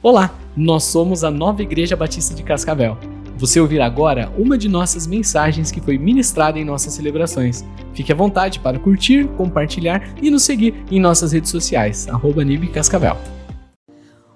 Olá, nós somos a Nova Igreja Batista de Cascavel. Você ouvirá agora uma de nossas mensagens que foi ministrada em nossas celebrações. Fique à vontade para curtir, compartilhar e nos seguir em nossas redes sociais, arroba Cascavel.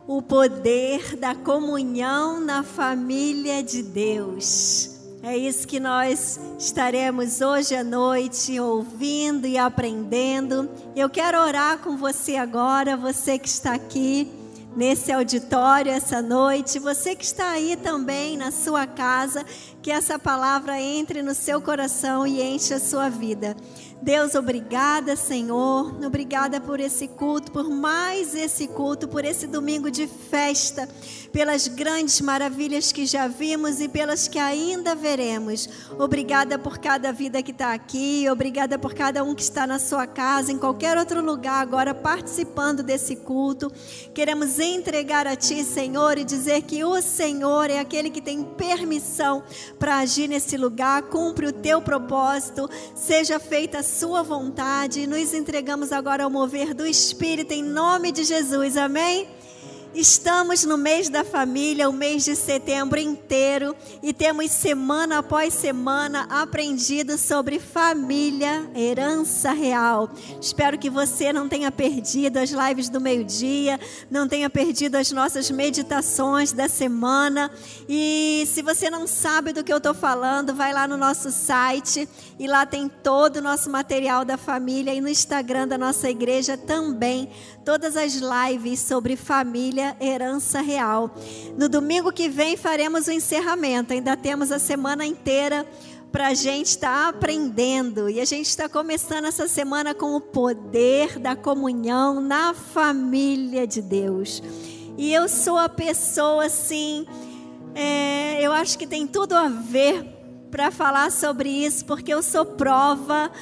O poder da comunhão na família de Deus. É isso que nós estaremos hoje à noite ouvindo e aprendendo. Eu quero orar com você agora, você que está aqui nesse auditório essa noite, você que está aí também na sua casa, que essa palavra entre no seu coração e enche a sua vida. Deus, obrigada, Senhor. Obrigada por esse culto, por mais esse culto, por esse domingo de festa, pelas grandes maravilhas que já vimos e pelas que ainda veremos. Obrigada por cada vida que está aqui, obrigada por cada um que está na sua casa, em qualquer outro lugar, agora participando desse culto. Queremos entregar a Ti, Senhor, e dizer que o Senhor é aquele que tem permissão para agir nesse lugar, cumpre o Teu propósito, seja feita a sua vontade. Nos entregamos agora ao mover do Espírito em nome de Jesus. Amém? Estamos no mês da família, o mês de setembro inteiro, e temos semana após semana aprendido sobre família, herança real. Espero que você não tenha perdido as lives do meio-dia, não tenha perdido as nossas meditações da semana. E se você não sabe do que eu estou falando, vai lá no nosso site e lá tem todo o nosso material da família e no Instagram da nossa igreja também todas as lives sobre família, herança real. No domingo que vem faremos o encerramento, ainda temos a semana inteira para a gente estar tá aprendendo. E a gente está começando essa semana com o poder da comunhão na família de Deus. E eu sou a pessoa assim, é, eu acho que tem tudo a ver para falar sobre isso, porque eu sou prova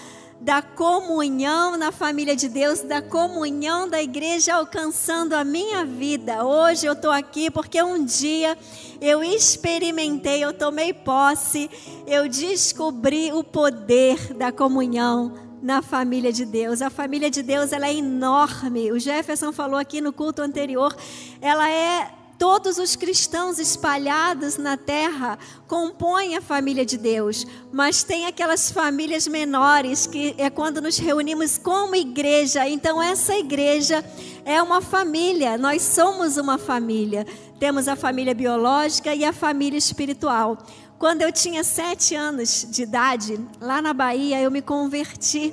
da comunhão na família de Deus, da comunhão da igreja alcançando a minha vida. Hoje eu estou aqui porque um dia eu experimentei, eu tomei posse, eu descobri o poder da comunhão na família de Deus. A família de Deus ela é enorme. O Jefferson falou aqui no culto anterior, ela é Todos os cristãos espalhados na terra compõem a família de Deus, mas tem aquelas famílias menores que é quando nos reunimos como igreja. Então, essa igreja é uma família, nós somos uma família. Temos a família biológica e a família espiritual. Quando eu tinha sete anos de idade, lá na Bahia, eu me converti.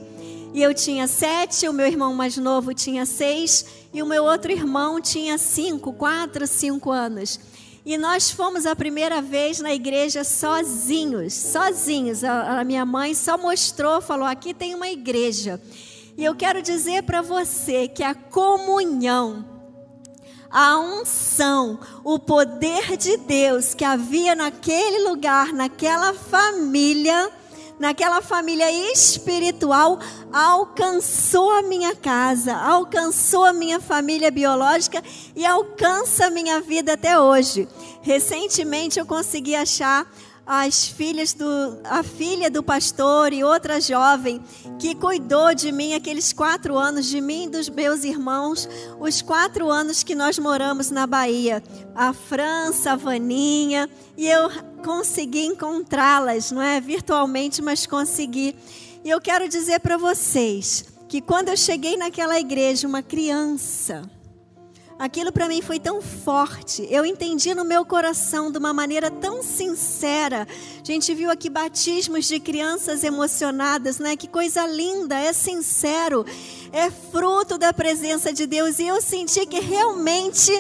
E eu tinha sete, o meu irmão mais novo tinha seis e o meu outro irmão tinha cinco, quatro, cinco anos. E nós fomos a primeira vez na igreja sozinhos, sozinhos. A, a minha mãe só mostrou, falou: aqui tem uma igreja. E eu quero dizer para você que a comunhão, a unção, o poder de Deus que havia naquele lugar, naquela família, naquela família espiritual, alcançou a minha casa, alcançou a minha família biológica e alcança a minha vida até hoje. Recentemente eu consegui achar as filhas do, a filha do pastor e outra jovem que cuidou de mim aqueles quatro anos, de mim e dos meus irmãos, os quatro anos que nós moramos na Bahia. A França, a Vaninha, e eu consegui encontrá-las, não é virtualmente, mas consegui. E eu quero dizer para vocês que quando eu cheguei naquela igreja, uma criança, Aquilo para mim foi tão forte. Eu entendi no meu coração de uma maneira tão sincera. A gente viu aqui batismos de crianças emocionadas, né? Que coisa linda, é sincero, é fruto da presença de Deus. E eu senti que realmente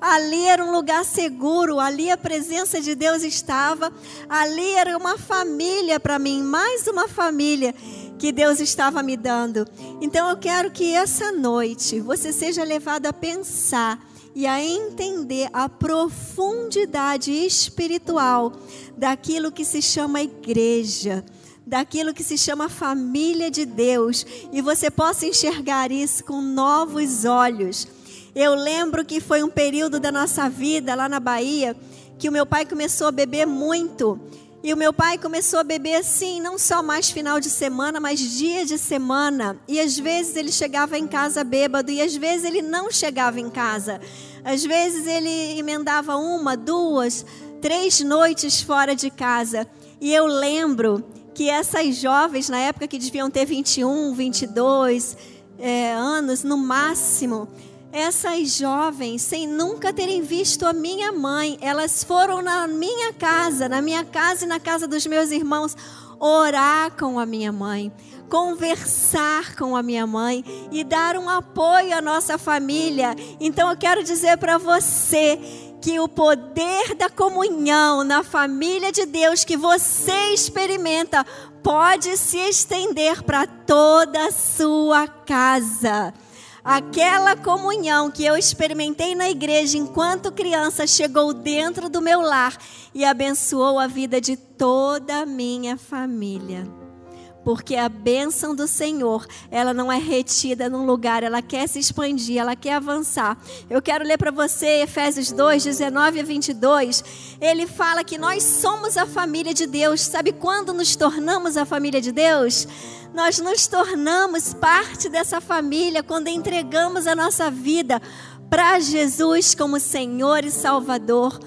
ali era um lugar seguro, ali a presença de Deus estava, ali era uma família para mim, mais uma família que Deus estava me dando. Então eu quero que essa noite você seja levado a pensar e a entender a profundidade espiritual daquilo que se chama igreja, daquilo que se chama família de Deus, e você possa enxergar isso com novos olhos. Eu lembro que foi um período da nossa vida lá na Bahia que o meu pai começou a beber muito E o meu pai começou a beber assim, não só mais final de semana, mas dia de semana. E às vezes ele chegava em casa bêbado e às vezes ele não chegava em casa. Às vezes ele emendava uma, duas, três noites fora de casa. E eu lembro que essas jovens, na época que deviam ter 21, 22 é, anos no máximo, essas jovens, sem nunca terem visto a minha mãe, elas foram na minha casa, na minha casa e na casa dos meus irmãos, orar com a minha mãe, conversar com a minha mãe e dar um apoio à nossa família. Então eu quero dizer para você que o poder da comunhão na família de Deus que você experimenta pode se estender para toda a sua casa. Aquela comunhão que eu experimentei na igreja enquanto criança chegou dentro do meu lar e abençoou a vida de toda a minha família. Porque a bênção do Senhor, ela não é retida num lugar, ela quer se expandir, ela quer avançar. Eu quero ler para você Efésios 2, 19 a 22. Ele fala que nós somos a família de Deus. Sabe quando nos tornamos a família de Deus? Nós nos tornamos parte dessa família quando entregamos a nossa vida para Jesus como Senhor e Salvador.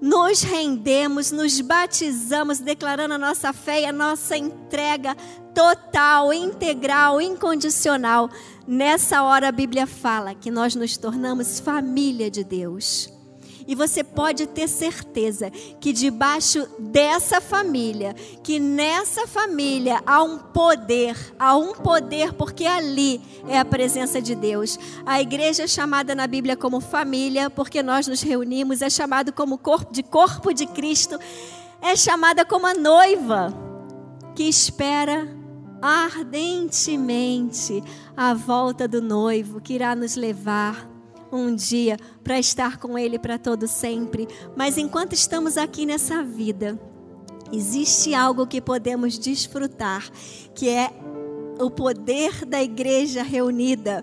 Nos rendemos, nos batizamos, declarando a nossa fé e a nossa entrega total, integral, incondicional. Nessa hora a Bíblia fala que nós nos tornamos família de Deus. E você pode ter certeza que debaixo dessa família, que nessa família há um poder, há um poder, porque ali é a presença de Deus. A igreja é chamada na Bíblia como família, porque nós nos reunimos, é chamado como corpo de corpo de Cristo, é chamada como a noiva que espera ardentemente a volta do noivo que irá nos levar um dia para estar com Ele para todo sempre. Mas enquanto estamos aqui nessa vida, existe algo que podemos desfrutar, que é o poder da igreja reunida.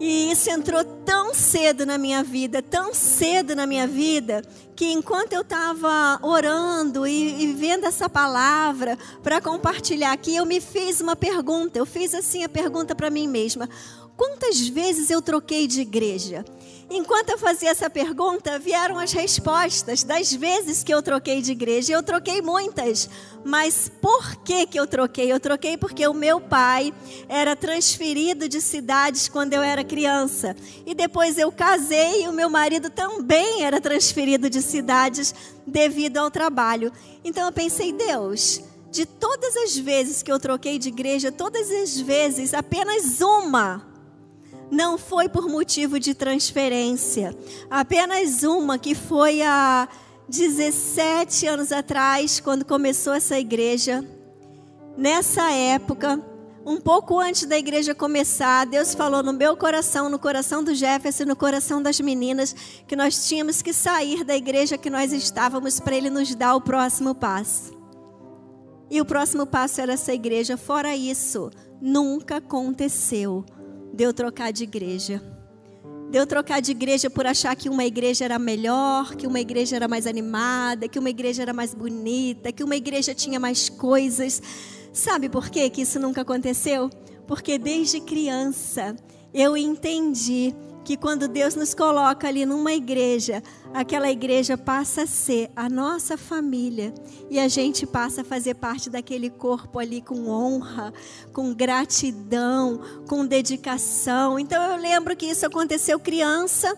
E isso entrou tão cedo na minha vida, tão cedo na minha vida, que enquanto eu estava orando e, e, vendo essa palavra para compartilhar aqui, eu me fiz uma pergunta. Eu fiz assim a pergunta para mim mesma: Quantas vezes eu troquei de igreja? Enquanto eu fazia essa pergunta, vieram as respostas das vezes que eu troquei de igreja. Eu troquei muitas, mas por que, que eu troquei? Eu troquei porque o meu pai era transferido de cidades quando eu era criança. E depois eu casei e o meu marido também era transferido de cidades devido ao trabalho. Então eu pensei, Deus, de todas as vezes que eu troquei de igreja, todas as vezes, apenas uma não foi por motivo de transferência. Apenas uma que foi há 17 anos atrás, quando começou essa igreja. Nessa época, um pouco antes da igreja começar, Deus falou no meu coração, no coração do Jefferson, no coração das meninas, que nós tínhamos que sair da igreja que nós estávamos para Ele nos dar o próximo passo. E o próximo passo era essa igreja. Fora isso, nunca aconteceu deu trocar de igreja. Deu trocar de igreja por achar que uma igreja era melhor, que uma igreja era mais animada, que uma igreja era mais bonita, que uma igreja tinha mais coisas. Sabe por quê que isso nunca aconteceu? Porque desde criança eu entendi que quando Deus nos coloca ali numa igreja, aquela igreja passa a ser a nossa família e a gente passa a fazer parte daquele corpo ali com honra, com gratidão, com dedicação. Então eu lembro que isso aconteceu criança.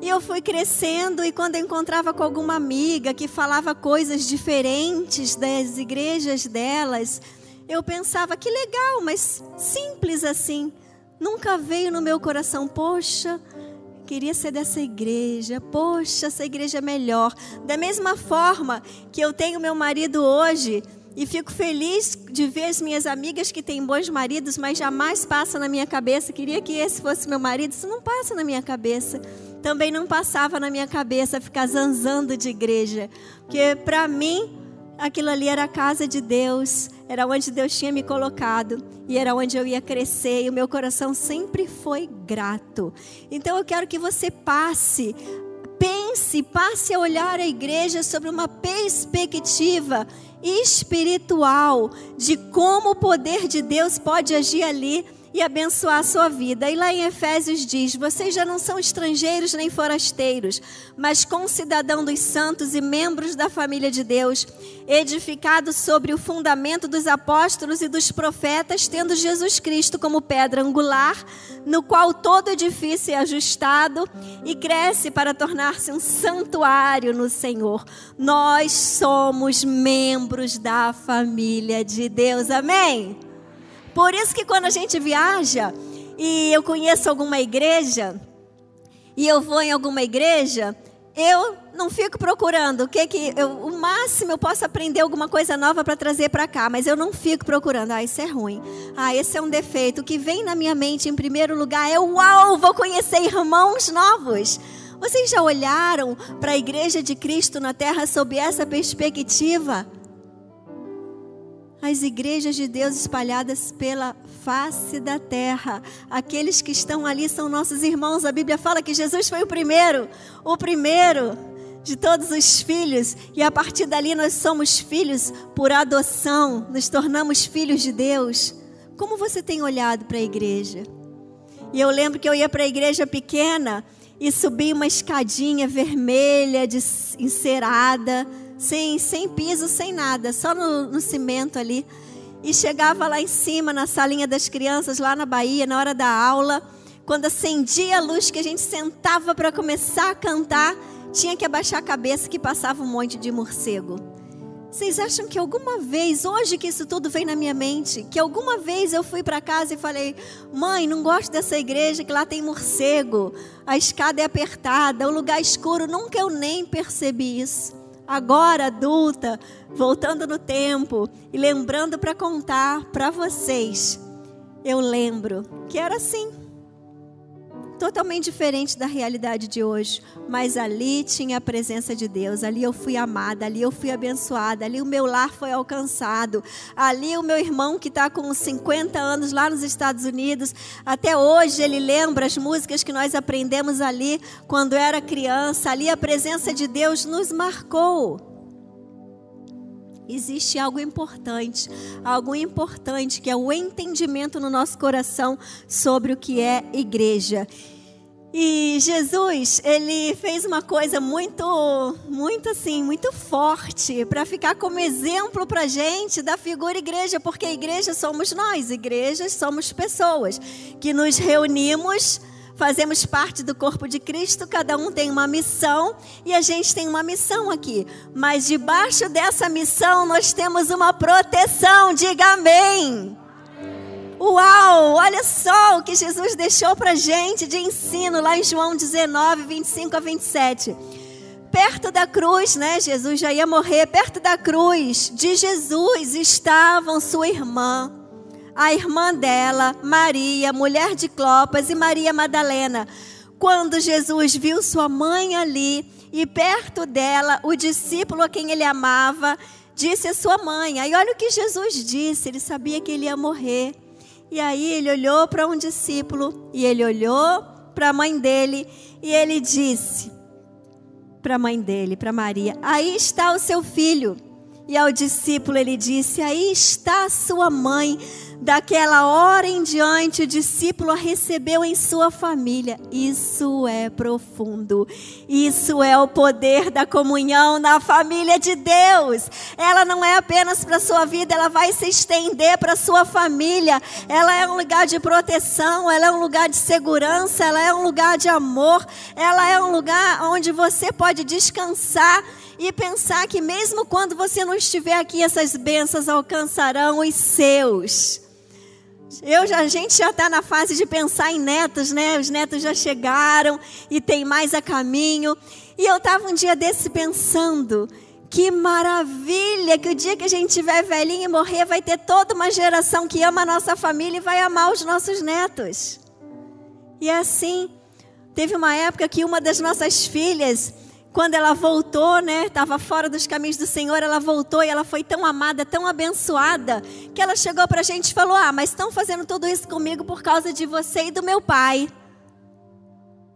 E eu fui crescendo e quando eu encontrava com alguma amiga que falava coisas diferentes das igrejas delas, eu pensava que legal, mas simples assim. Nunca veio no meu coração, poxa, queria ser dessa igreja, poxa, essa igreja é melhor. Da mesma forma que eu tenho meu marido hoje e fico feliz de ver as minhas amigas que têm bons maridos, mas jamais passa na minha cabeça, queria que esse fosse meu marido, isso não passa na minha cabeça. Também não passava na minha cabeça ficar zanzando de igreja, porque para mim aquilo ali era a casa de Deus, era onde Deus tinha me colocado e era onde eu ia crescer e o meu coração sempre foi grato. Então eu quero que você passe pense, passe a olhar a igreja sobre uma perspectiva espiritual de como o poder de Deus pode agir ali e abençoar a sua vida. E lá em Efésios diz: Vocês já não são estrangeiros nem forasteiros, mas concidadão dos santos e membros da família de Deus, edificados sobre o fundamento dos apóstolos e dos profetas, tendo Jesus Cristo como pedra angular, no qual todo edifício é ajustado e cresce para tornar-se um santuário no Senhor. Nós somos membros da família de Deus. Amém? Por isso que quando a gente viaja e eu conheço alguma igreja e eu vou em alguma igreja, eu não fico procurando o que que eu, o máximo eu posso aprender alguma coisa nova para trazer para cá, mas eu não fico procurando. Ah, isso é ruim. Ah, esse é um defeito. O que vem na minha mente em primeiro lugar é uau, vou conhecer irmãos novos. Vocês já olharam para a igreja de Cristo na terra sob essa perspectiva? As igrejas de Deus espalhadas pela face da terra. Aqueles que estão ali são nossos irmãos. A Bíblia fala que Jesus foi o primeiro, o primeiro de todos os filhos, e a partir dali nós somos filhos por adoção, nos tornamos filhos de Deus. Como você tem olhado para a igreja? E eu lembro que eu ia para a igreja pequena e subi uma escadinha vermelha, de, encerada, sem, sem piso, sem nada, só no, no cimento ali. E chegava lá em cima, na salinha das crianças, lá na Bahia, na hora da aula, quando acendia a luz que a gente sentava para começar a cantar, tinha que abaixar a cabeça que passava um monte de morcego. Vocês acham que alguma vez, hoje que isso tudo vem na minha mente, que alguma vez eu fui para casa e falei: "Mãe, não gosto dessa igreja que lá tem morcego, a escada é apertada, o lugar escuro". Nunca eu nem percebi isso agora adulta, voltando no tempo e lembrando para contar para vocês, eu lembro que era assim. Totalmente diferente da realidade de hoje, mas ali tinha a presença de Deus, ali eu fui amada, ali eu fui abençoada, ali o meu lar foi alcançado, ali o meu irmão que está com 50 anos lá nos Estados Unidos, até hoje ele lembra as músicas que nós aprendemos ali quando era criança, ali a presença de Deus nos marcou existe algo importante, algo importante que é o entendimento no nosso coração sobre o que é igreja. E Jesus, ele fez uma coisa muito, muito assim, muito forte para ficar como exemplo para gente da figura igreja, porque igreja somos nós, igrejas somos pessoas que nos reunimos fazemos parte do corpo de Cristo, cada um tem uma missão e a gente tem uma missão aqui. Mas debaixo dessa missão nós temos uma proteção, diga amém. Uau, olha só o que Jesus deixou para gente de ensino lá em João 19, 25 a 27. Perto da cruz, né? Jesus já ia morrer. Perto da cruz de Jesus estavam sua irmã a irmã dela, Maria, mulher de Clopas, e Maria Madalena. Quando Jesus viu sua mãe ali e perto dela, o discípulo a quem ele amava, disse a sua mãe. Aí olha o que Jesus disse, ele sabia que ele ia morrer. E aí ele olhou para um discípulo e ele olhou para a mãe dele e ele disse para a mãe dele, para Maria: Aí está o seu filho. E ao discípulo ele disse: Aí está a sua mãe. Daquela hora em diante, o discípulo a recebeu em sua família. Isso é profundo. Isso é o poder da comunhão na família de Deus. Ela não é apenas para sua vida, ela vai se estender para sua família. Ela é um lugar de proteção, ela é um lugar de segurança, ela é um lugar de amor, ela é um lugar onde você pode descansar e pensar que mesmo quando você não estiver aqui, essas bênçãos alcançarão os seus. Eu já, a gente já está na fase de pensar em netos, né? Os netos já chegaram e tem mais a caminho. E eu estava um dia desse pensando, que maravilha que o dia que a gente tiver velhinho e morrer, vai ter toda uma geração que ama a nossa família e vai amar os nossos netos. E é assim, teve uma época que uma das nossas filhas, quando ela voltou, né, estava fora dos caminhos do Senhor, ela voltou e ela foi tão amada, tão abençoada, que ela chegou para a gente e falou: Ah, mas estão fazendo tudo isso comigo por causa de você e do meu pai.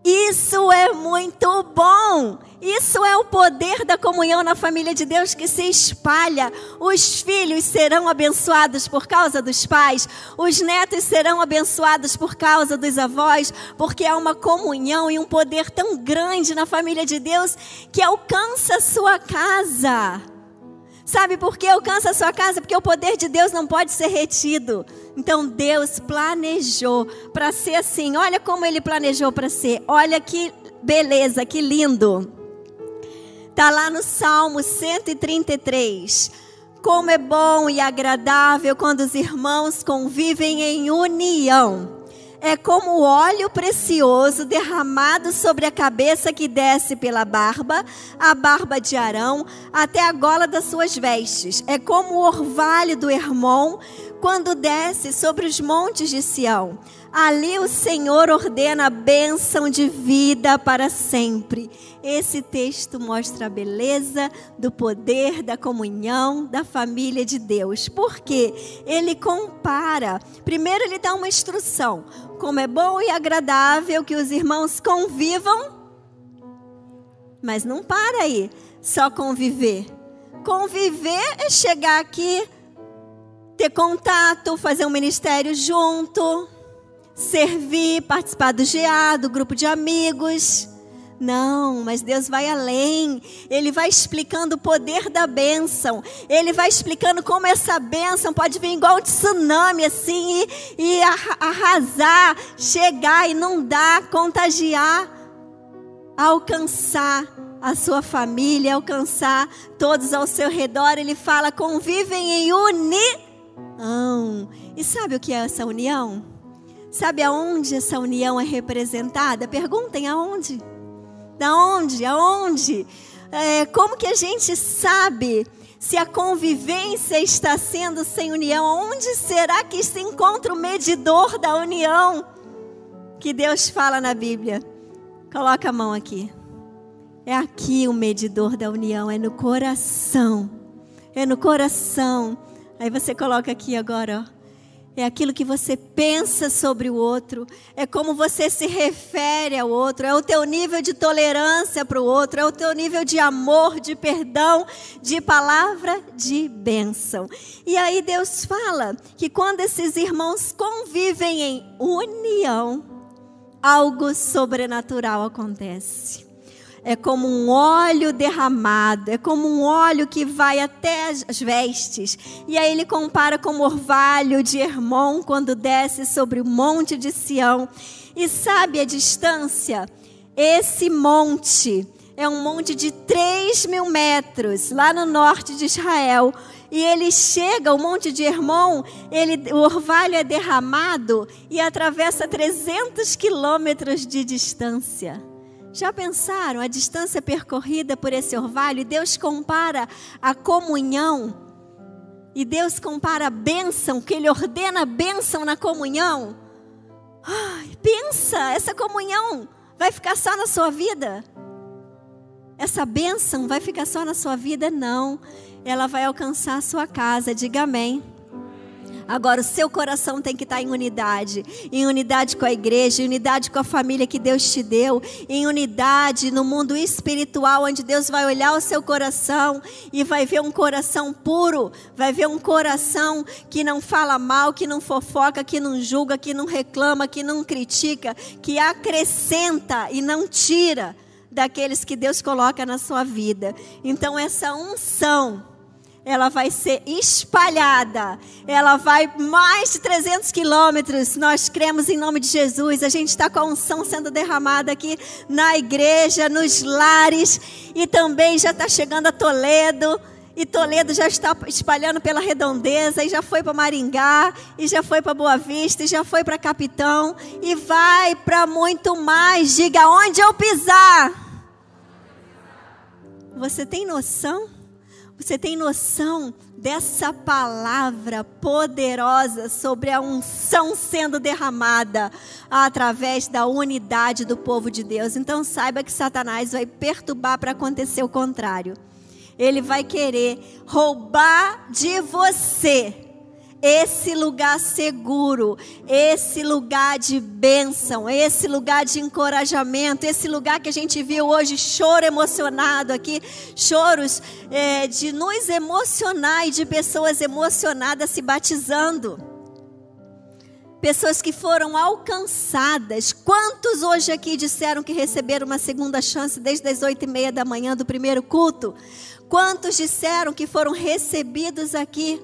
Isso é muito bom. Isso é o poder da comunhão na família de Deus que se espalha. Os filhos serão abençoados por causa dos pais, os netos serão abençoados por causa dos avós, porque há uma comunhão e um poder tão grande na família de Deus que alcança a sua casa. Sabe por que alcança a sua casa? Porque o poder de Deus não pode ser retido. Então Deus planejou para ser assim. Olha como ele planejou para ser. Olha que beleza, que lindo. Está lá no Salmo 133. Como é bom e agradável quando os irmãos convivem em união. É como o óleo precioso derramado sobre a cabeça que desce pela barba, a barba de Arão, até a gola das suas vestes. É como o orvalho do Hermon quando desce sobre os montes de Sião. Ali o Senhor ordena a bênção de vida para sempre. Esse texto mostra a beleza do poder da comunhão da família de Deus. Porque ele compara. Primeiro ele dá uma instrução, como é bom e agradável que os irmãos convivam. Mas não para aí, só conviver. Conviver é chegar aqui, ter contato, fazer um ministério junto, servir, participar do GA, do grupo de amigos. Não, mas Deus vai além. Ele vai explicando o poder da bênção. Ele vai explicando como essa bênção pode vir igual um tsunami, assim, e, e arrasar, chegar, inundar, contagiar, alcançar a sua família, alcançar todos ao seu redor. Ele fala: convivem em união. E sabe o que é essa união? Sabe aonde essa união é representada? Perguntem aonde. Da onde? Aonde? É, como que a gente sabe se a convivência está sendo sem união? Onde será que se encontra o medidor da união que Deus fala na Bíblia? Coloca a mão aqui. É aqui o medidor da união, é no coração. É no coração. Aí você coloca aqui agora, ó é aquilo que você pensa sobre o outro, é como você se refere ao outro, é o teu nível de tolerância para o outro, é o teu nível de amor, de perdão, de palavra de bênção. E aí Deus fala que quando esses irmãos convivem em união, algo sobrenatural acontece é como um óleo derramado, é como um óleo que vai até as vestes. E aí ele compara com o orvalho de Hermon quando desce sobre o monte de Sião. E sabe a distância? Esse monte é um monte de 3 mil metros, lá no norte de Israel. E ele chega, o monte de Hermon, ele, o orvalho é derramado e atravessa 300 quilômetros de distância. Já pensaram a distância percorrida por esse orvalho? Deus compara a comunhão. E Deus compara a bênção, que Ele ordena a bênção na comunhão. Ai, pensa, essa comunhão vai ficar só na sua vida? Essa bênção vai ficar só na sua vida? Não. Ela vai alcançar a sua casa. Diga amém. Agora, o seu coração tem que estar em unidade em unidade com a igreja, em unidade com a família que Deus te deu, em unidade no mundo espiritual, onde Deus vai olhar o seu coração e vai ver um coração puro, vai ver um coração que não fala mal, que não fofoca, que não julga, que não reclama, que não critica, que acrescenta e não tira daqueles que Deus coloca na sua vida. Então, essa unção ela vai ser espalhada, ela vai mais de 300 quilômetros. Nós cremos em nome de Jesus. A gente está com a unção sendo derramada aqui na igreja, nos lares e também já está chegando a Toledo. E Toledo já está espalhando pela redondeza, e já foi para Maringá, e já foi para Boa Vista, e já foi para Capitão, e vai para muito mais. Diga onde eu pisar. Você tem noção? Você tem noção dessa palavra poderosa sobre a unção sendo derramada através da unidade do povo de Deus? Então saiba que Satanás vai perturbar para acontecer o contrário. Ele vai querer roubar de você esse lugar seguro, esse lugar de bênção, esse lugar de encorajamento, esse lugar que a gente viu hoje, choro emocionado aqui, choros é, de nos emocionar e de pessoas emocionadas se batizando. Pessoas que foram alcançadas. Quantos hoje aqui disseram que receberam uma segunda chance desde as oito e meia da manhã do primeiro culto? Quantos disseram que foram recebidos aqui?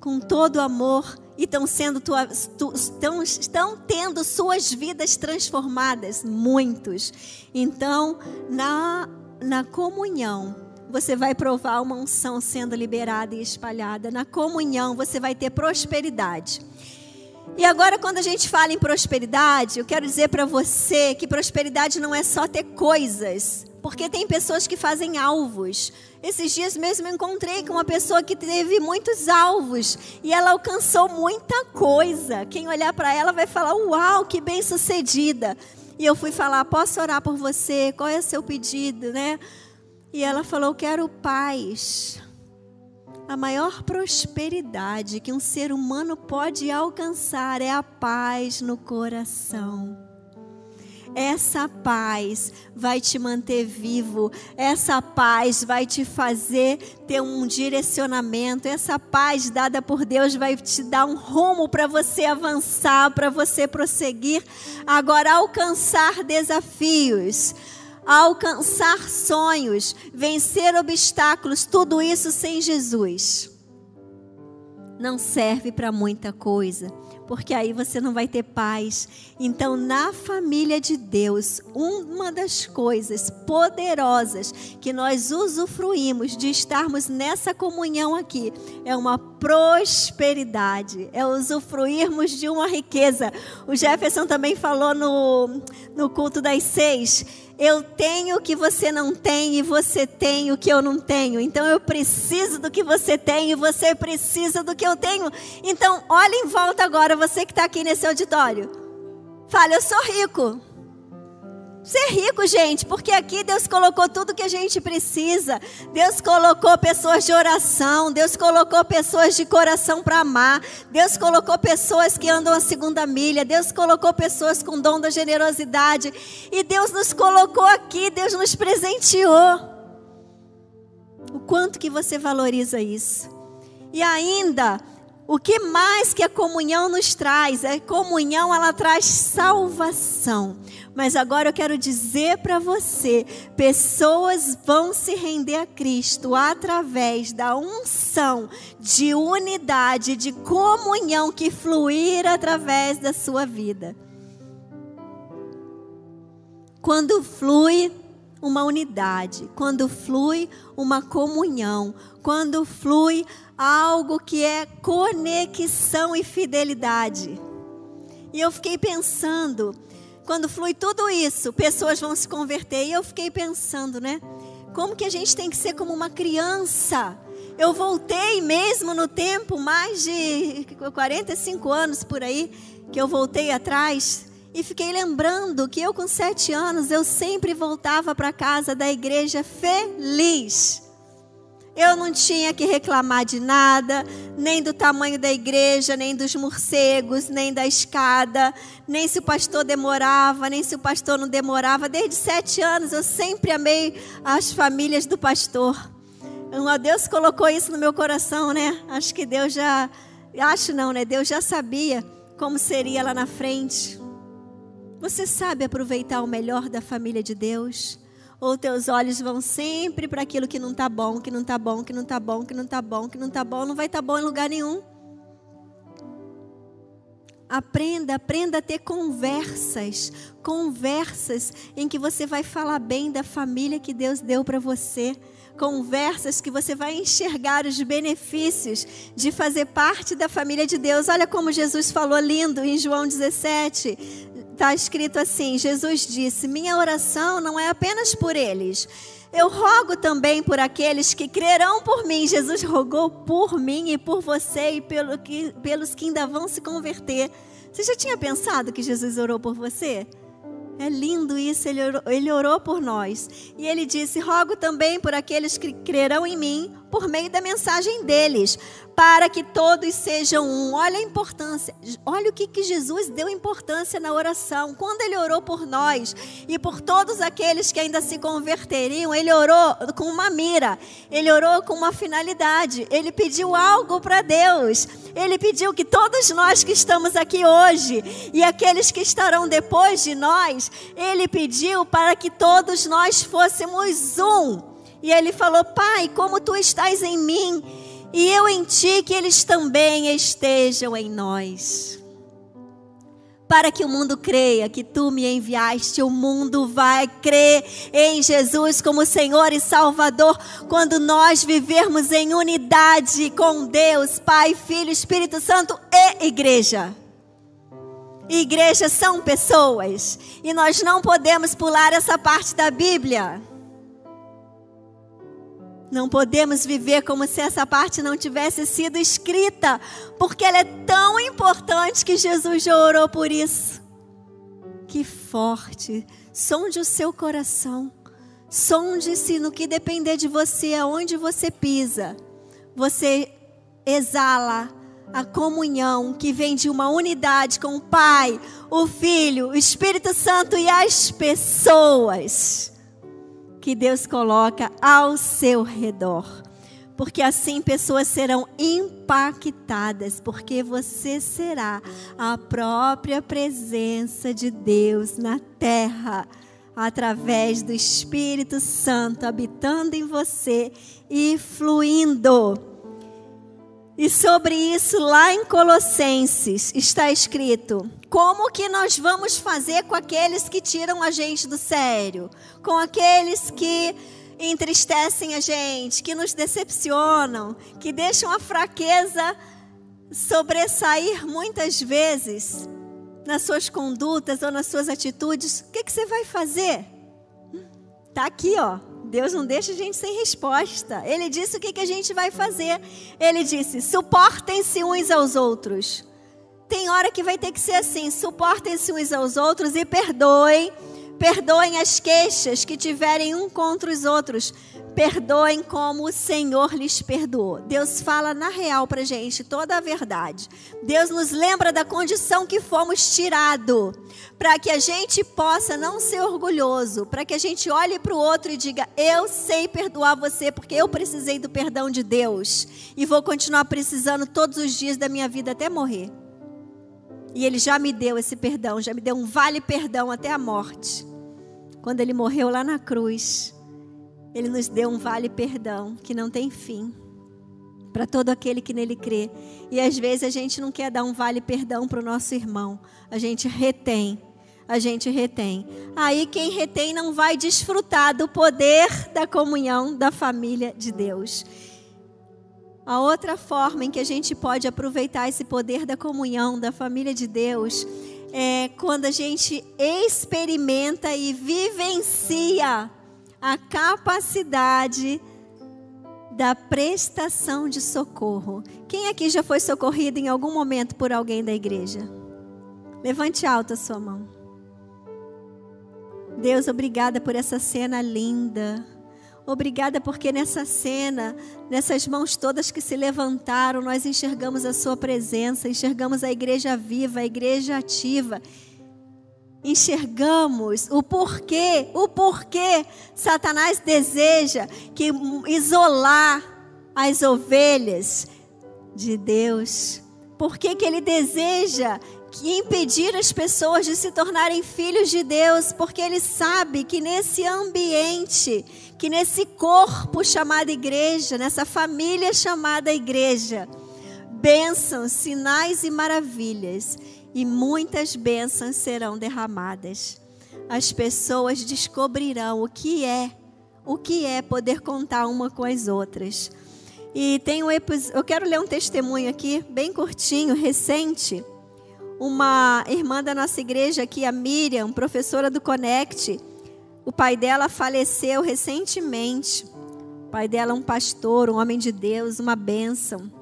Com todo amor e estão sendo estão, estão tendo suas vidas transformadas, muitos. Então, na na comunhão, você vai provar uma unção sendo liberada e espalhada. Na comunhão, você vai ter prosperidade. E agora, quando a gente fala em prosperidade, eu quero dizer para você que prosperidade não é só ter coisas, porque tem pessoas que fazem alvos. Esses dias mesmo eu encontrei com uma pessoa que teve muitos alvos e ela alcançou muita coisa. Quem olhar para ela vai falar: Uau, que bem sucedida. E eu fui falar: Posso orar por você? Qual é o seu pedido, né? E ela falou: Quero paz. A maior prosperidade que um ser humano pode alcançar é a paz no coração. Essa paz vai te manter vivo, essa paz vai te fazer ter um direcionamento, essa paz dada por Deus vai te dar um rumo para você avançar, para você prosseguir. Agora, alcançar desafios alcançar sonhos, vencer obstáculos, tudo isso sem Jesus não serve para muita coisa porque aí você não vai ter paz. Então, na família de Deus, uma das coisas poderosas que nós usufruímos de estarmos nessa comunhão aqui é uma prosperidade, é usufruirmos de uma riqueza. O Jefferson também falou no, no culto das seis eu tenho o que você não tem e você tem o que eu não tenho. Então eu preciso do que você tem e você precisa do que eu tenho. Então olhe em volta agora, você que está aqui nesse auditório. Fala, eu sou rico. Ser rico, gente, porque aqui Deus colocou tudo que a gente precisa. Deus colocou pessoas de oração, Deus colocou pessoas de coração para amar, Deus colocou pessoas que andam a segunda milha, Deus colocou pessoas com dom da generosidade, e Deus nos colocou aqui, Deus nos presenteou. O quanto que você valoriza isso? E ainda, o que mais que a comunhão nos traz? A comunhão ela traz salvação. Mas agora eu quero dizer para você: pessoas vão se render a Cristo através da unção de unidade, de comunhão que fluir através da sua vida. Quando flui uma unidade, quando flui uma comunhão, quando flui algo que é conexão e fidelidade. E eu fiquei pensando, quando flui tudo isso, pessoas vão se converter. E eu fiquei pensando, né? Como que a gente tem que ser como uma criança? Eu voltei mesmo no tempo, mais de 45 anos por aí, que eu voltei atrás e fiquei lembrando que eu com sete anos eu sempre voltava para casa da igreja feliz. Eu não tinha que reclamar de nada, nem do tamanho da igreja, nem dos morcegos, nem da escada, nem se o pastor demorava, nem se o pastor não demorava. Desde sete anos eu sempre amei as famílias do pastor. Deus colocou isso no meu coração, né? Acho que Deus já. Acho não, né? Deus já sabia como seria lá na frente. Você sabe aproveitar o melhor da família de Deus? ou teus olhos vão sempre para aquilo que não está bom, que não está bom, que não está bom, que não está bom, que não está bom, não vai estar tá bom em lugar nenhum. Aprenda, aprenda a ter conversas, conversas em que você vai falar bem da família que Deus deu para você, conversas que você vai enxergar os benefícios de fazer parte da família de Deus. Olha como Jesus falou lindo em João 17, está escrito assim: Jesus disse: Minha oração não é apenas por eles. Eu rogo também por aqueles que crerão por mim. Jesus rogou por mim e por você e pelo que, pelos que ainda vão se converter. Você já tinha pensado que Jesus orou por você? É lindo isso, ele orou, ele orou por nós. E ele disse: Rogo também por aqueles que crerão em mim, por meio da mensagem deles, para que todos sejam um. Olha a importância, olha o que, que Jesus deu importância na oração. Quando ele orou por nós e por todos aqueles que ainda se converteriam, ele orou com uma mira, ele orou com uma finalidade, ele pediu algo para Deus. Ele pediu que todos nós que estamos aqui hoje e aqueles que estarão depois de nós, ele pediu para que todos nós fôssemos um. E ele falou: Pai, como tu estás em mim e eu em ti, que eles também estejam em nós. Para que o mundo creia que tu me enviaste, o mundo vai crer em Jesus como Senhor e Salvador quando nós vivermos em unidade com Deus, Pai, Filho, Espírito Santo e Igreja. Igreja são pessoas e nós não podemos pular essa parte da Bíblia. Não podemos viver como se essa parte não tivesse sido escrita, porque ela é tão importante que Jesus já orou por isso. Que forte! Sonde o seu coração. Sonde-se no que depender de você, aonde você pisa. Você exala a comunhão que vem de uma unidade com o Pai, o Filho, o Espírito Santo e as pessoas que Deus coloca ao seu redor. Porque assim pessoas serão impactadas, porque você será a própria presença de Deus na terra, através do Espírito Santo habitando em você e fluindo. E sobre isso, lá em Colossenses, está escrito: como que nós vamos fazer com aqueles que tiram a gente do sério? Com aqueles que entristecem a gente, que nos decepcionam, que deixam a fraqueza sobressair muitas vezes nas suas condutas ou nas suas atitudes? O que, que você vai fazer? Tá aqui, ó. Deus não deixa a gente sem resposta. Ele disse o que, que a gente vai fazer. Ele disse: suportem-se uns aos outros tem hora que vai ter que ser assim: suportem-se uns aos outros e perdoem. Perdoem as queixas que tiverem um contra os outros. Perdoem como o Senhor lhes perdoou. Deus fala na real para gente toda a verdade. Deus nos lembra da condição que fomos tirados, para que a gente possa não ser orgulhoso, para que a gente olhe para o outro e diga: Eu sei perdoar você, porque eu precisei do perdão de Deus e vou continuar precisando todos os dias da minha vida até morrer. E ele já me deu esse perdão, já me deu um vale perdão até a morte. Quando ele morreu lá na cruz, ele nos deu um vale perdão que não tem fim para todo aquele que nele crê. E às vezes a gente não quer dar um vale perdão para o nosso irmão, a gente retém. A gente retém. Aí quem retém não vai desfrutar do poder da comunhão da família de Deus. A outra forma em que a gente pode aproveitar esse poder da comunhão da família de Deus é quando a gente experimenta e vivencia a capacidade da prestação de socorro. Quem aqui já foi socorrido em algum momento por alguém da igreja? Levante alto a sua mão. Deus, obrigada por essa cena linda Obrigada porque nessa cena, nessas mãos todas que se levantaram, nós enxergamos a Sua presença, enxergamos a igreja viva, a igreja ativa. Enxergamos o porquê, o porquê Satanás deseja que isolar as ovelhas de Deus. Por que, que ele deseja que impedir as pessoas de se tornarem filhos de Deus, porque ele sabe que nesse ambiente, que nesse corpo chamado igreja, nessa família chamada igreja, bênçãos, sinais e maravilhas, e muitas bênçãos serão derramadas. As pessoas descobrirão o que é, o que é poder contar uma com as outras. E tem um eu quero ler um testemunho aqui, bem curtinho, recente uma irmã da nossa igreja aqui, a Miriam, professora do Connect. O pai dela faleceu recentemente. O pai dela é um pastor, um homem de Deus, uma bênção.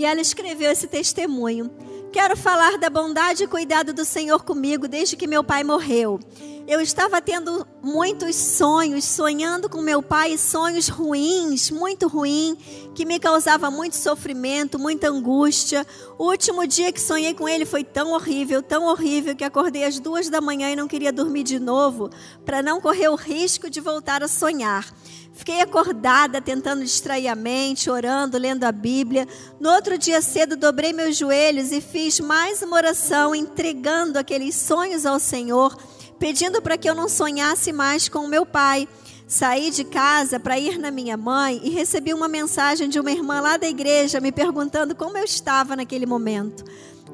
E ela escreveu esse testemunho. Quero falar da bondade e cuidado do Senhor comigo desde que meu pai morreu. eu estava tendo muitos sonhos, sonhando com meu pai, sonhos ruins, muito ruins, que me causava muito sofrimento, muita angústia. O último dia que sonhei com ele foi tão horrível, tão horrível, que acordei às duas da manhã e não queria dormir de novo, para não correr o risco de voltar a sonhar. Fiquei acordada, tentando distrair a mente, orando, lendo a Bíblia. No outro dia cedo, dobrei meus joelhos e fiz mais uma oração, entregando aqueles sonhos ao Senhor, pedindo para que eu não sonhasse mais com meu pai. Saí de casa para ir na minha mãe e recebi uma mensagem de uma irmã lá da igreja me perguntando como eu estava naquele momento.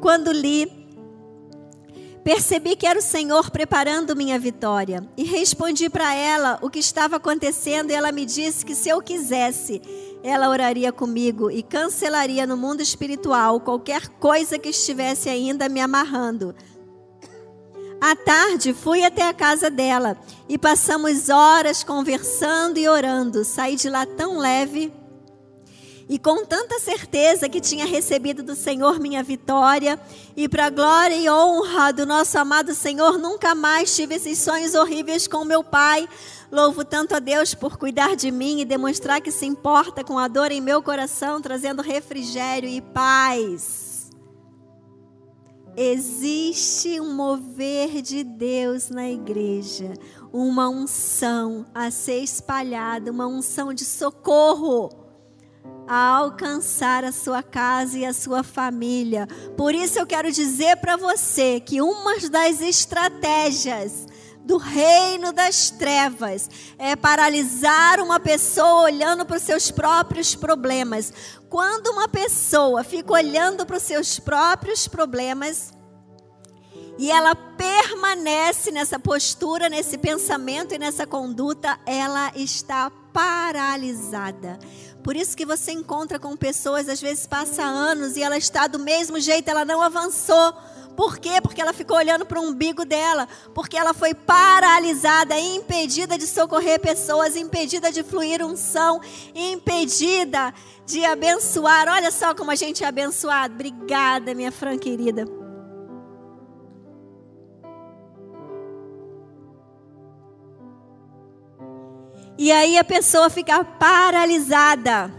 Quando li, Percebi que era o Senhor preparando minha vitória e respondi para ela o que estava acontecendo e ela me disse que se eu quisesse, ela oraria comigo e cancelaria no mundo espiritual qualquer coisa que estivesse ainda me amarrando. À tarde, fui até a casa dela e passamos horas conversando e orando. Saí de lá tão leve e com tanta certeza que tinha recebido do Senhor minha vitória, e para glória e honra do nosso amado Senhor, nunca mais tive esses sonhos horríveis com meu pai. Louvo tanto a Deus por cuidar de mim e demonstrar que se importa com a dor em meu coração, trazendo refrigério e paz. Existe um mover de Deus na igreja, uma unção a ser espalhada, uma unção de socorro a alcançar a sua casa e a sua família. Por isso eu quero dizer para você que uma das estratégias do reino das trevas é paralisar uma pessoa olhando para os seus próprios problemas. Quando uma pessoa fica olhando para os seus próprios problemas, e ela permanece nessa postura, nesse pensamento e nessa conduta, ela está paralisada. Por isso que você encontra com pessoas, às vezes passa anos e ela está do mesmo jeito, ela não avançou. Por quê? Porque ela ficou olhando para o umbigo dela, porque ela foi paralisada, impedida de socorrer pessoas, impedida de fluir unção, impedida de abençoar. Olha só como a gente é abençoado. Obrigada, minha Fran querida. E aí a pessoa fica paralisada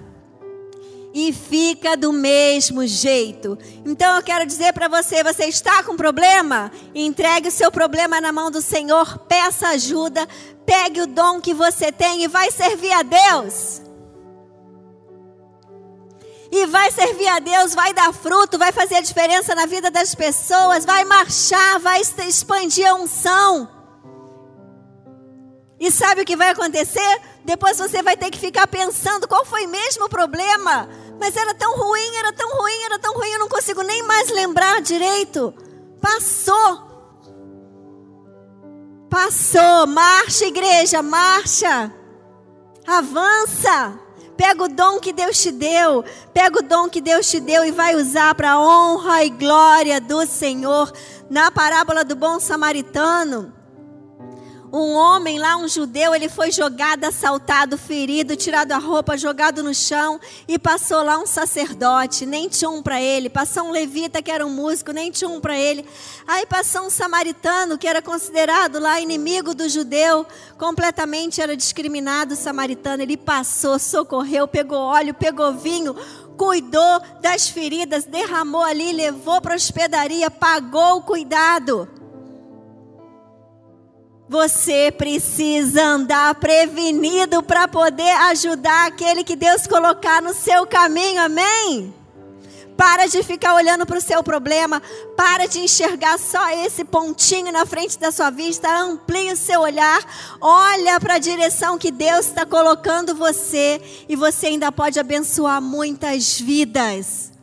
e fica do mesmo jeito. Então eu quero dizer para você: você está com problema? Entregue o seu problema na mão do Senhor, peça ajuda, pegue o dom que você tem e vai servir a Deus. E vai servir a Deus, vai dar fruto, vai fazer a diferença na vida das pessoas, vai marchar, vai expandir a unção. E sabe o que vai acontecer? Depois você vai ter que ficar pensando qual foi mesmo o problema. Mas era tão ruim, era tão ruim, era tão ruim, eu não consigo nem mais lembrar direito. Passou. Passou. Marcha, igreja, marcha. Avança. Pega o dom que Deus te deu. Pega o dom que Deus te deu e vai usar para a honra e glória do Senhor. Na parábola do bom samaritano, um homem lá, um judeu, ele foi jogado, assaltado, ferido, tirado a roupa, jogado no chão e passou lá um sacerdote, nem tinha um para ele. Passou um levita que era um músico, nem tinha um para ele. Aí passou um samaritano que era considerado lá inimigo do judeu, completamente era discriminado o samaritano. Ele passou, socorreu, pegou óleo, pegou vinho, cuidou das feridas, derramou ali, levou para a hospedaria, pagou o cuidado. Você precisa andar prevenido para poder ajudar aquele que Deus colocar no seu caminho, amém? Para de ficar olhando para o seu problema, para de enxergar só esse pontinho na frente da sua vista, amplie o seu olhar, olha para a direção que Deus está colocando você e você ainda pode abençoar muitas vidas.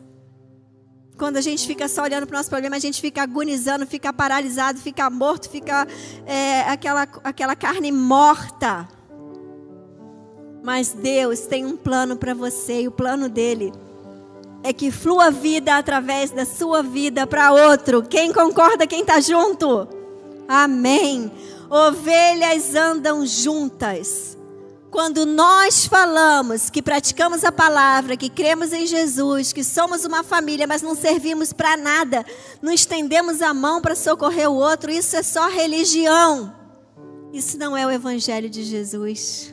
Quando a gente fica só olhando para o nosso problema, a gente fica agonizando, fica paralisado, fica morto, fica é, aquela, aquela carne morta. Mas Deus tem um plano para você e o plano dele é que flua vida através da sua vida para outro. Quem concorda, quem está junto? Amém. Ovelhas andam juntas. Quando nós falamos que praticamos a palavra, que cremos em Jesus, que somos uma família, mas não servimos para nada, não estendemos a mão para socorrer o outro, isso é só religião. Isso não é o evangelho de Jesus.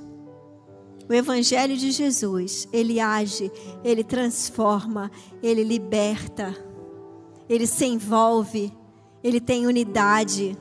O evangelho de Jesus, ele age, ele transforma, ele liberta, ele se envolve, ele tem unidade.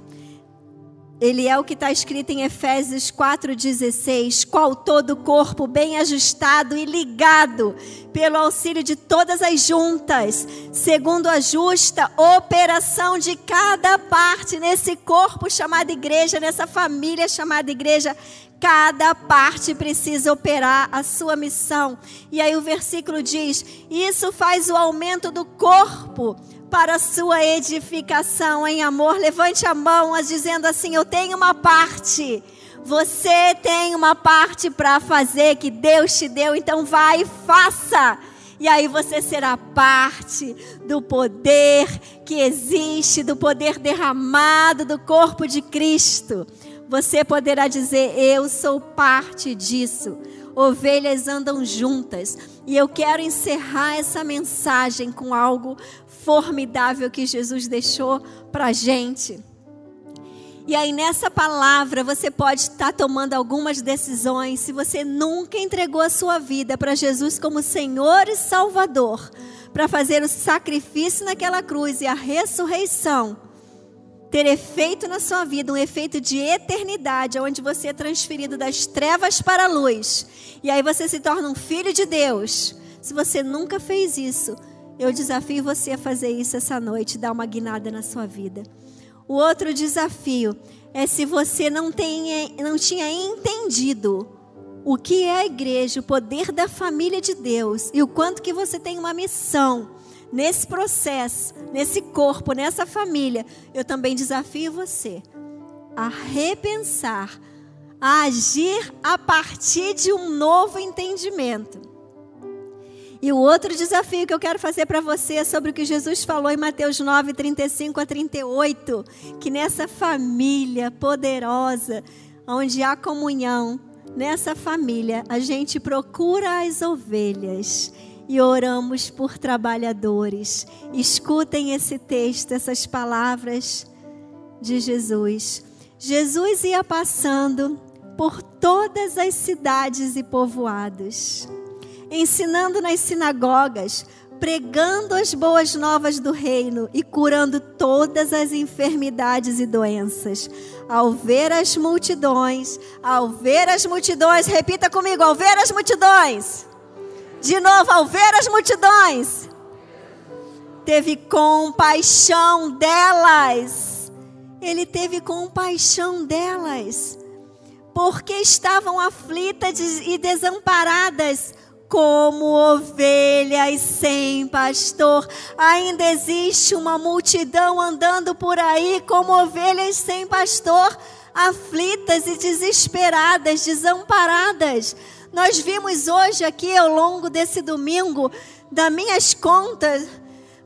Ele é o que está escrito em Efésios 4,16: qual todo o corpo bem ajustado e ligado pelo auxílio de todas as juntas, segundo a justa operação de cada parte nesse corpo chamado igreja, nessa família chamada igreja. Cada parte precisa operar a sua missão. E aí o versículo diz: Isso faz o aumento do corpo para a sua edificação em amor. Levante a mão, dizendo assim: Eu tenho uma parte. Você tem uma parte para fazer que Deus te deu, então vai e faça. E aí você será parte do poder que existe, do poder derramado do corpo de Cristo. Você poderá dizer: Eu sou parte disso. Ovelhas andam juntas. E eu quero encerrar essa mensagem com algo formidável que Jesus deixou para a gente. E aí, nessa palavra, você pode estar tomando algumas decisões. Se você nunca entregou a sua vida para Jesus como Senhor e Salvador, para fazer o sacrifício naquela cruz e a ressurreição, ter efeito na sua vida, um efeito de eternidade, onde você é transferido das trevas para a luz, e aí você se torna um filho de Deus. Se você nunca fez isso, eu desafio você a fazer isso essa noite, dar uma guinada na sua vida. O outro desafio é se você não, não tinha entendido o que é a igreja, o poder da família de Deus e o quanto que você tem uma missão nesse processo, nesse corpo, nessa família. Eu também desafio você a repensar, a agir a partir de um novo entendimento. E o outro desafio que eu quero fazer para você é sobre o que Jesus falou em Mateus 9, 35 a 38. Que nessa família poderosa, onde há comunhão, nessa família, a gente procura as ovelhas e oramos por trabalhadores. Escutem esse texto, essas palavras de Jesus. Jesus ia passando por todas as cidades e povoados ensinando nas sinagogas, pregando as boas novas do reino e curando todas as enfermidades e doenças. Ao ver as multidões, ao ver as multidões, repita comigo, ao ver as multidões. De novo, ao ver as multidões, teve compaixão delas. Ele teve compaixão delas, porque estavam aflitas e desamparadas como ovelhas sem pastor. Ainda existe uma multidão andando por aí como ovelhas sem pastor, aflitas e desesperadas, desamparadas. Nós vimos hoje aqui ao longo desse domingo, das minhas contas,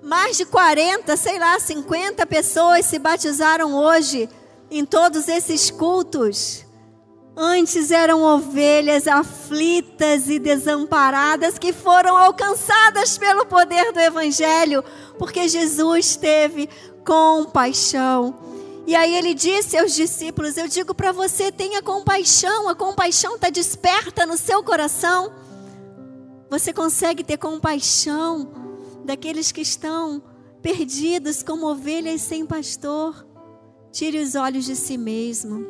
mais de 40, sei lá, 50 pessoas se batizaram hoje em todos esses cultos. Antes eram ovelhas aflitas e desamparadas que foram alcançadas pelo poder do Evangelho, porque Jesus teve compaixão. E aí ele disse aos discípulos: Eu digo para você, tenha compaixão, a compaixão está desperta no seu coração. Você consegue ter compaixão daqueles que estão perdidos como ovelhas sem pastor. Tire os olhos de si mesmo.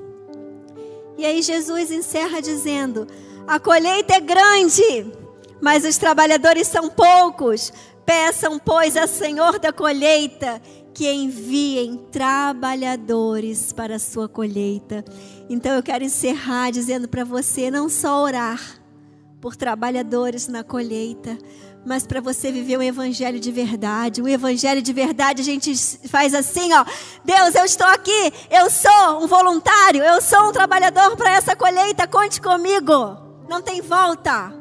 E aí Jesus encerra dizendo: A colheita é grande, mas os trabalhadores são poucos. Peçam, pois, a Senhor da colheita que enviem trabalhadores para a sua colheita. Então eu quero encerrar dizendo para você não só orar por trabalhadores na colheita, mas para você viver um evangelho de verdade, um evangelho de verdade, a gente faz assim, ó. Deus, eu estou aqui, eu sou um voluntário, eu sou um trabalhador para essa colheita, conte comigo. Não tem volta.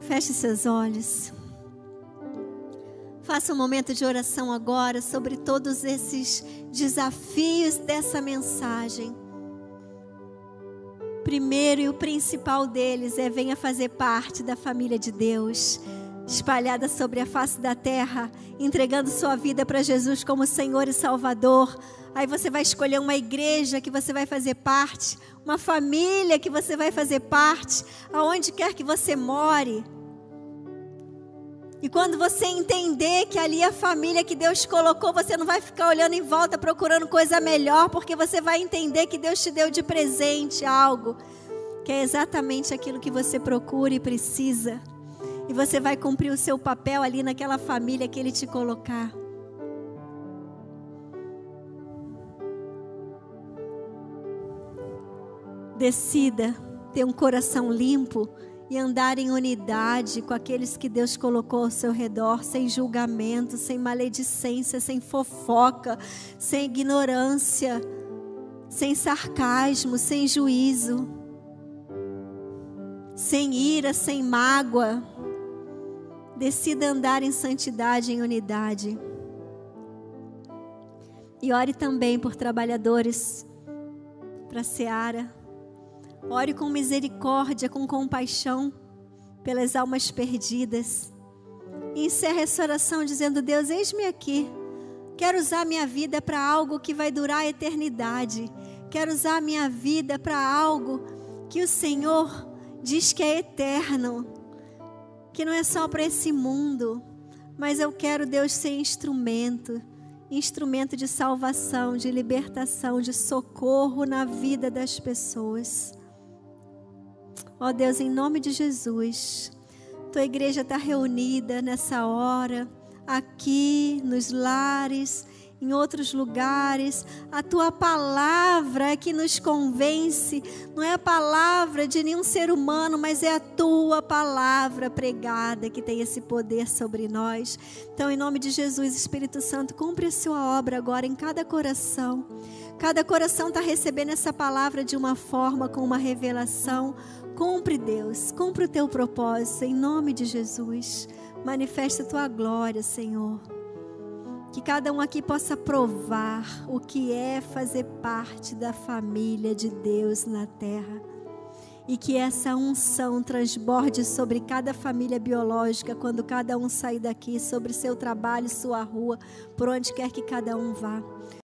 Feche seus olhos. Faça um momento de oração agora sobre todos esses desafios dessa mensagem primeiro e o principal deles é venha fazer parte da família de Deus. espalhada sobre a face da terra, entregando sua vida para Jesus como Senhor e Salvador. Aí você vai escolher uma igreja que você vai fazer parte, uma família que você vai fazer parte, aonde quer que você more. E quando você entender que ali é a família que Deus colocou, você não vai ficar olhando em volta procurando coisa melhor, porque você vai entender que Deus te deu de presente algo que é exatamente aquilo que você procura e precisa. E você vai cumprir o seu papel ali naquela família que Ele te colocar. Decida ter um coração limpo e andar em unidade com aqueles que Deus colocou ao seu redor, sem julgamento, sem maledicência, sem fofoca, sem ignorância, sem sarcasmo, sem juízo, sem ira, sem mágoa. Decida andar em santidade, em unidade. E ore também por trabalhadores para a seara Ore com misericórdia, com compaixão pelas almas perdidas. E encerre essa oração dizendo: Deus, eis-me aqui. Quero usar minha vida para algo que vai durar a eternidade. Quero usar minha vida para algo que o Senhor diz que é eterno, que não é só para esse mundo, mas eu quero, Deus, ser instrumento instrumento de salvação, de libertação, de socorro na vida das pessoas. Ó oh Deus, em nome de Jesus, tua igreja está reunida nessa hora, aqui nos lares, em outros lugares. A tua palavra é que nos convence, não é a palavra de nenhum ser humano, mas é a tua palavra pregada que tem esse poder sobre nós. Então, em nome de Jesus, Espírito Santo, cumpre a sua obra agora em cada coração. Cada coração está recebendo essa palavra de uma forma, com uma revelação Cumpre, Deus, cumpre o teu propósito em nome de Jesus. Manifesta a tua glória, Senhor. Que cada um aqui possa provar o que é fazer parte da família de Deus na terra. E que essa unção transborde sobre cada família biológica quando cada um sair daqui, sobre seu trabalho, sua rua, por onde quer que cada um vá.